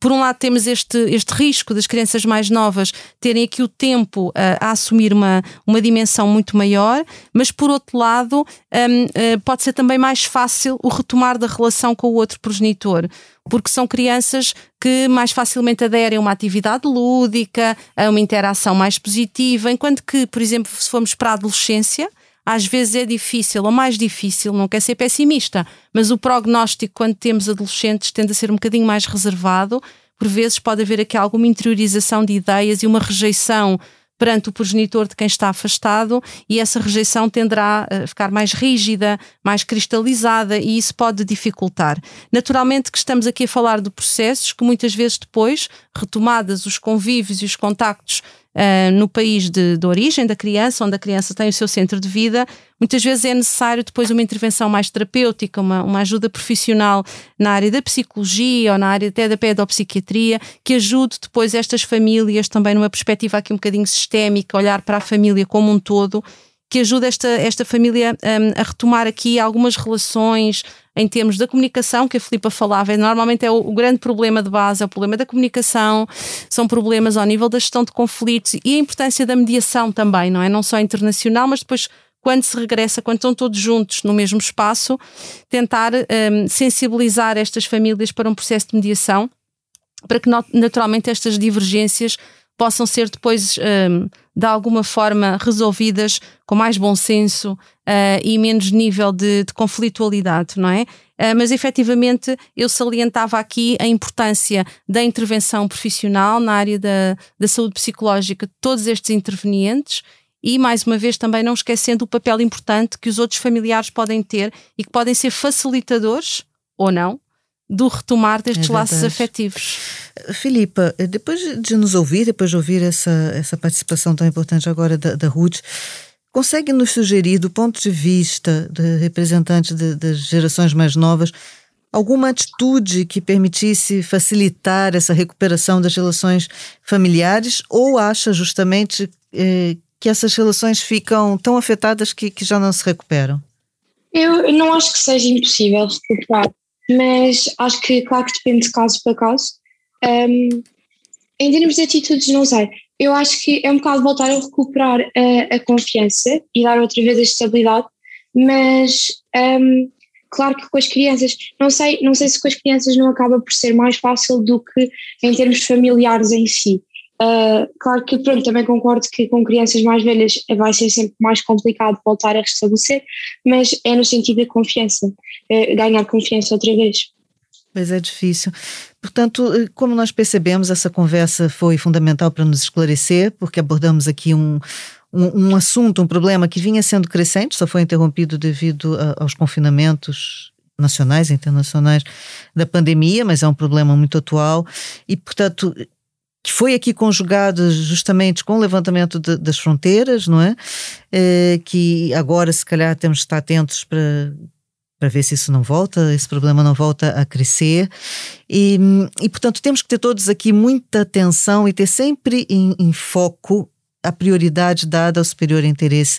por um lado temos este, este risco das crianças mais novas terem aqui o tempo uh, a assumir uma, uma dimensão muito maior, mas por outro lado um, uh, eh, pode ser também mais fácil o retomar da relação com o outro progenitor porque são crianças que mais facilmente aderem a uma atividade lúdica, a uma interação mais positiva, enquanto que, por exemplo, se formos para a adolescência, às vezes é difícil, ou mais difícil, não quer ser pessimista, mas o prognóstico quando temos adolescentes tende a ser um bocadinho mais reservado. Por vezes pode haver aqui alguma interiorização de ideias e uma rejeição perante o progenitor de quem está afastado e essa rejeição tenderá a ficar mais rígida, mais cristalizada e isso pode dificultar. Naturalmente que estamos aqui a falar de processos que muitas vezes depois, retomadas os convívios e os contactos uh, no país de, de, origem da criança, onde a criança tem o seu centro de vida, muitas vezes é necessário depois uma intervenção mais terapêutica, uma, uma ajuda profissional na área da psicologia ou na área até da pedopsiquiatria, que ajude depois estas famílias também numa perspectiva aqui um bocadinho sistémica, olhar para a família como um todo que ajude esta, esta família um, a retomar aqui algumas relações em termos da comunicação, que a Filipa falava, normalmente é o, o, grande problema de base, é o problema da comunicação, são problemas ao nível da gestão de conflitos e a importância da mediação também, não é? Não só internacional, mas depois quando se regressa, quando estão todos juntos no mesmo espaço, tentar um, sensibilizar estas famílias para um processo de mediação, para que naturalmente estas divergências possam ser depois, um, de alguma forma, resolvidas com mais bom senso uh, e menos nível de, de conflitualidade, não é? Uh, mas efetivamente eu salientava aqui a importância da intervenção profissional na área da, da saúde psicológica de todos estes intervenientes e, mais uma vez, também não esquecendo o papel importante que os outros familiares podem ter e que podem ser facilitadores ou não do retomar destes é laços afetivos. Filipa, depois de nos ouvir, depois de ouvir essa, essa participação tão importante agora da, da Ruth, consegue nos sugerir, do ponto de vista de representante de, das gerações mais novas, alguma atitude que permitisse facilitar essa recuperação das relações familiares ou acha justamente eh, que essas relações ficam tão afetadas que, que já não se recuperam? Eu não acho que seja impossível recuperar, mas acho que, claro que depende de caso para caso. Um, em termos de atitudes, não sei. Eu acho que é um bocado voltar a recuperar a, a confiança e dar outra vez a estabilidade, mas um, claro que com as crianças, não sei, não sei se com as crianças não acaba por ser mais fácil do que em termos familiares em si. Uh, claro que pronto, também concordo que com crianças mais velhas vai ser sempre mais complicado voltar a restabelecer, mas é no sentido da confiança, uh, ganhar confiança outra vez. Pois é difícil. Portanto, eh, como nós percebemos, essa conversa foi fundamental para nos esclarecer, porque abordamos aqui um, um, um assunto, um problema que vinha sendo crescente, só foi interrompido devido a, aos confinamentos nacionais e internacionais da pandemia, mas é um problema muito atual e, portanto, que foi aqui conjugado justamente com o levantamento de, das fronteiras, não é? é? Que agora, se calhar, temos de estar atentos para para ver se isso não volta, esse problema não volta a crescer. E, e portanto, temos que ter todos aqui muita atenção e ter sempre em, em foco a prioridade dada ao superior interesse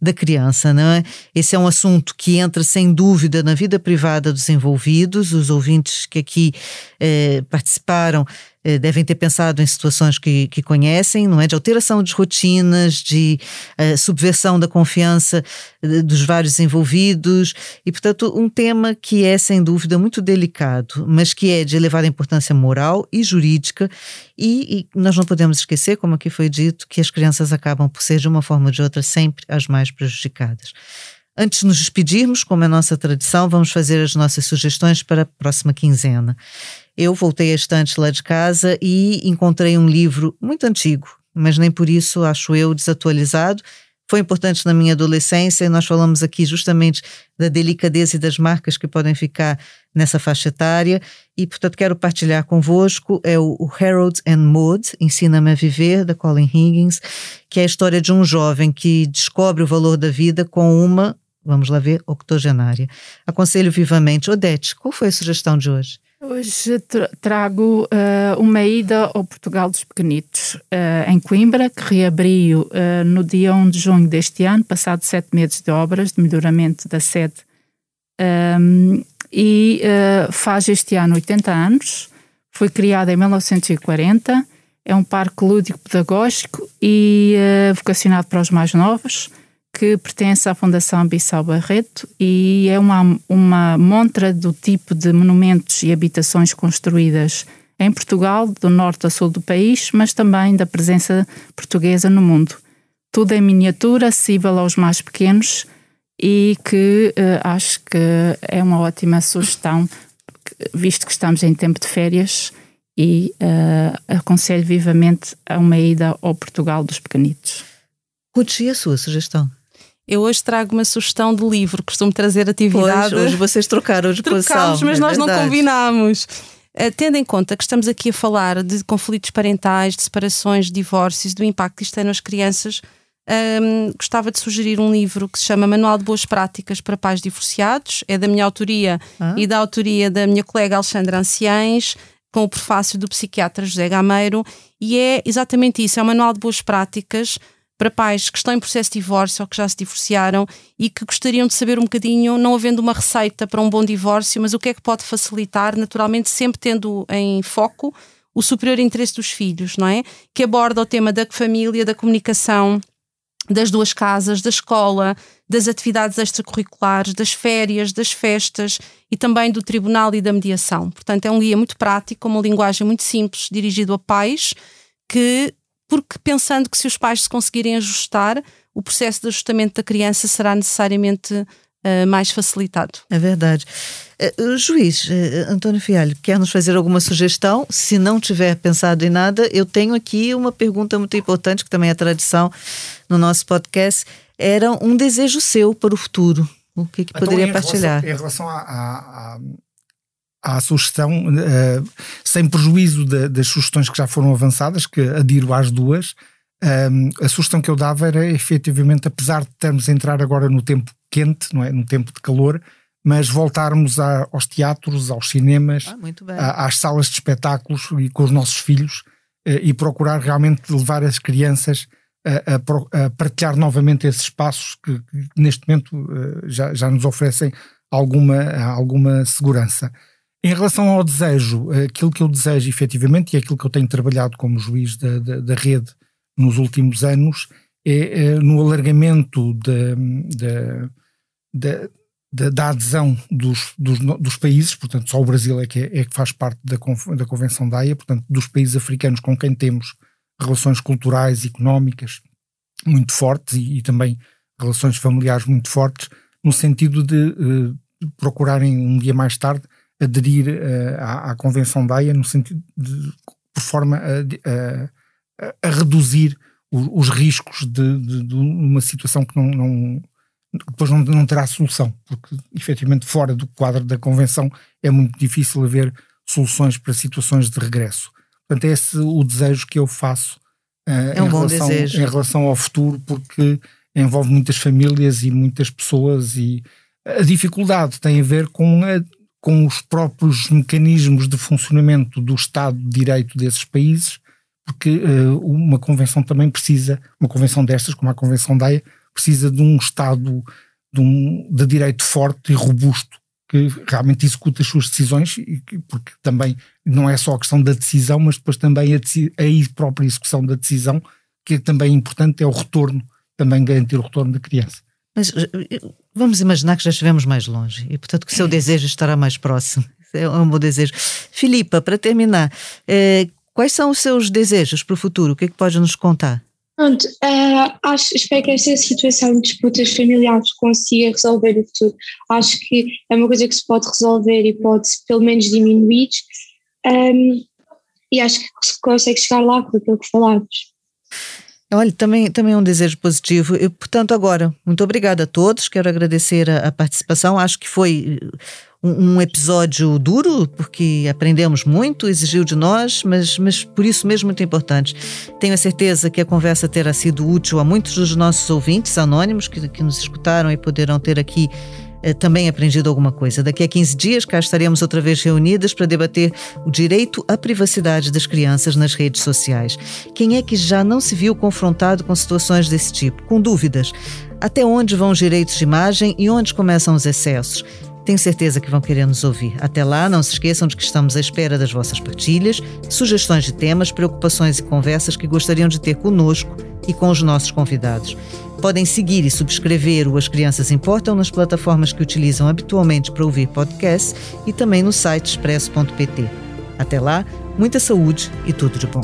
da criança, não é? Esse é um assunto que entra sem dúvida na vida privada dos envolvidos, os ouvintes que aqui eh, participaram eh, devem ter pensado em situações que, que conhecem, não é? De alteração de rotinas, de uh, subversão da confiança uh, dos vários envolvidos e, portanto, um tema que é, sem dúvida, muito delicado, mas que é de elevada importância moral e jurídica e, e nós não podemos esquecer, como aqui foi dito, que as crianças acabam por ser, de uma forma ou de outra, sempre as mais prejudicadas. Antes de nos despedirmos, como é nossa tradição, vamos fazer as nossas sugestões para a próxima quinzena. Eu voltei a estantes lá de casa e encontrei um livro muito antigo, mas nem por isso acho eu desatualizado. Foi importante na minha adolescência e nós falamos aqui justamente da delicadeza e das marcas que podem ficar nessa faixa etária e, portanto, quero partilhar convosco. É o, Harold and Maud, Ensina-me a Viver, da Colin Higgins, que é a história de um jovem que descobre o valor da vida com uma, vamos lá ver, octogenária. Aconselho vivamente. Odete, qual foi a sugestão de hoje? Hoje trago uh, uma ida ao Portugal dos Pequenitos, uh, em Coimbra, que reabriu uh, no dia 1 de junho deste ano, passado sete meses de obras de melhoramento da sede, um, e faz este ano 80 anos. Foi criada em 1940, é um parque lúdico-pedagógico e vocacionado para os mais novos que pertence à Fundação Bissau Barreto e é uma, uma montra do tipo de monumentos e habitações construídas em Portugal, do norte a sul do país, mas também da presença portuguesa no mundo. Tudo em miniatura, acessível aos mais pequenos e que uh, acho que é uma ótima sugestão, visto que estamos em tempo de férias e uh, aconselho vivamente a uma ida ao Portugal dos Pequenitos. Ruth, e a sua sugestão? Eu hoje trago uma sugestão de livro, costumo trazer atividade. Pois, hoje vocês trocaram de Trocámos, mas é nós verdade. não combinámos. Uh, tendo em conta que estamos aqui a falar de conflitos parentais, de separações, de divórcios, do impacto que isto tem nas crianças, um, gostava de sugerir um livro que se chama Manual de Boas Práticas para Pais Divorciados. É da minha autoria ah. e da autoria da minha colega Alexandra Anciães, com o prefácio do psiquiatra José Gameiro. E é exatamente isso: é um manual de boas práticas para pais que estão em processo de divórcio ou que já se divorciaram e que gostariam de saber um bocadinho, não havendo uma receita para um bom divórcio, mas o que é que pode facilitar, naturalmente sempre tendo em foco o superior interesse dos filhos, não é? Que aborda o tema da família, da comunicação, das duas casas, da escola, das atividades extracurriculares, das férias, das festas e também do tribunal e da mediação. Portanto, é um guia muito prático, com uma linguagem muito simples, dirigido a pais que porque pensando que se os pais se conseguirem ajustar, o processo de ajustamento da criança será necessariamente uh, mais facilitado. É verdade. Uh, juiz uh, António Fialho, quer nos fazer alguma sugestão? Se não tiver pensado em nada, eu tenho aqui uma pergunta muito importante, que também é tradição no nosso podcast. Era um desejo seu para o futuro. O que, que então, poderia em partilhar? Relação, em relação a, a à sugestão, uh, sem prejuízo de, das sugestões que já foram avançadas, que adiro às duas, um, eh, a sugestão que eu dava era efetivamente, apesar de termos a entrar agora no tempo quente, não é? no tempo de calor, mas voltarmos a, aos teatros, aos cinemas, ah, a, às salas de espetáculos e com os nossos filhos uh, e procurar realmente levar as crianças a, a, a partilhar novamente esses espaços que, que neste momento uh, já, já nos oferecem alguma, alguma segurança. Em relação ao desejo, aquilo que eu desejo efetivamente e aquilo que eu tenho trabalhado como juiz da, da, da rede nos últimos anos é, é no alargamento da, da, da, adesão dos, dos, dos, países, portanto, só o Brasil é que, é, é que faz parte da, da Convenção da AIA, portanto, dos países africanos com quem temos relações culturais económicas muito fortes e, e, também relações familiares muito fortes, no sentido de uh, procurarem um dia mais tarde aderir uh, à, à, Convenção da AIA, no sentido de, por forma a, a, a reduzir os, os riscos de, de, de, uma situação que não, não depois não, não terá solução, porque efetivamente fora do quadro da Convenção é muito difícil haver soluções para situações de regresso. Portanto, é esse o desejo que eu faço uh, é um em, relação, desejo. em relação ao futuro, porque envolve muitas famílias e muitas pessoas e a dificuldade tem a ver com, a, com os próprios mecanismos de funcionamento do Estado de Direito desses países, porque uh, uma convenção também precisa, uma convenção destas, como a Convenção da AIA, precisa de um Estado de, um, de direito forte e robusto que realmente executa as suas decisões, porque também não é só a questão da decisão, mas depois também a, a própria execução da decisão, que é também importante, é o retorno, também garantir o retorno da criança. Mas eh, vamos imaginar que já estivemos mais longe e, portanto, que o seu desejo estará mais próximo. É um bom desejo. Filipa, para terminar, eh, quais são os seus desejos para o futuro? O que é que pode nos contar? Pronto, uh, acho, espero que esta situação de disputas familiares consiga resolver no futuro. Acho que é uma coisa que se pode resolver e pode pelo menos diminuir. Um, e acho que se consegue chegar lá com aquilo que falámos. Olha, também, também é um desejo positivo. Eu, portanto, agora, muito obrigada a todos. Quero agradecer a, a participação. Acho que foi um, episódio duro, porque aprendemos muito, exigiu de nós, mas, mas por isso mesmo muito importante. Tenho a certeza que a conversa terá sido útil a muitos dos nossos ouvintes anônimos que, que nos escutaram e poderão ter aqui eh, também aprendido alguma coisa. Daqui a 15 dias cá estaremos outra vez reunidas para debater o direito à privacidade das crianças nas redes sociais. Quem é que já não se viu confrontado com situações desse tipo, com dúvidas? Até onde vão os direitos de imagem e onde começam os excessos? Tenho certeza que vão querer nos ouvir. Até lá, não se esqueçam de que estamos à espera das vossas partilhas, sugestões de temas, preocupações e conversas que gostariam de ter conosco e com os nossos convidados. Podem seguir e subscrever o As Crianças Importam nas plataformas que utilizam habitualmente para ouvir podcasts e também no site expresso.pt. Até lá, muita saúde e tudo de bom.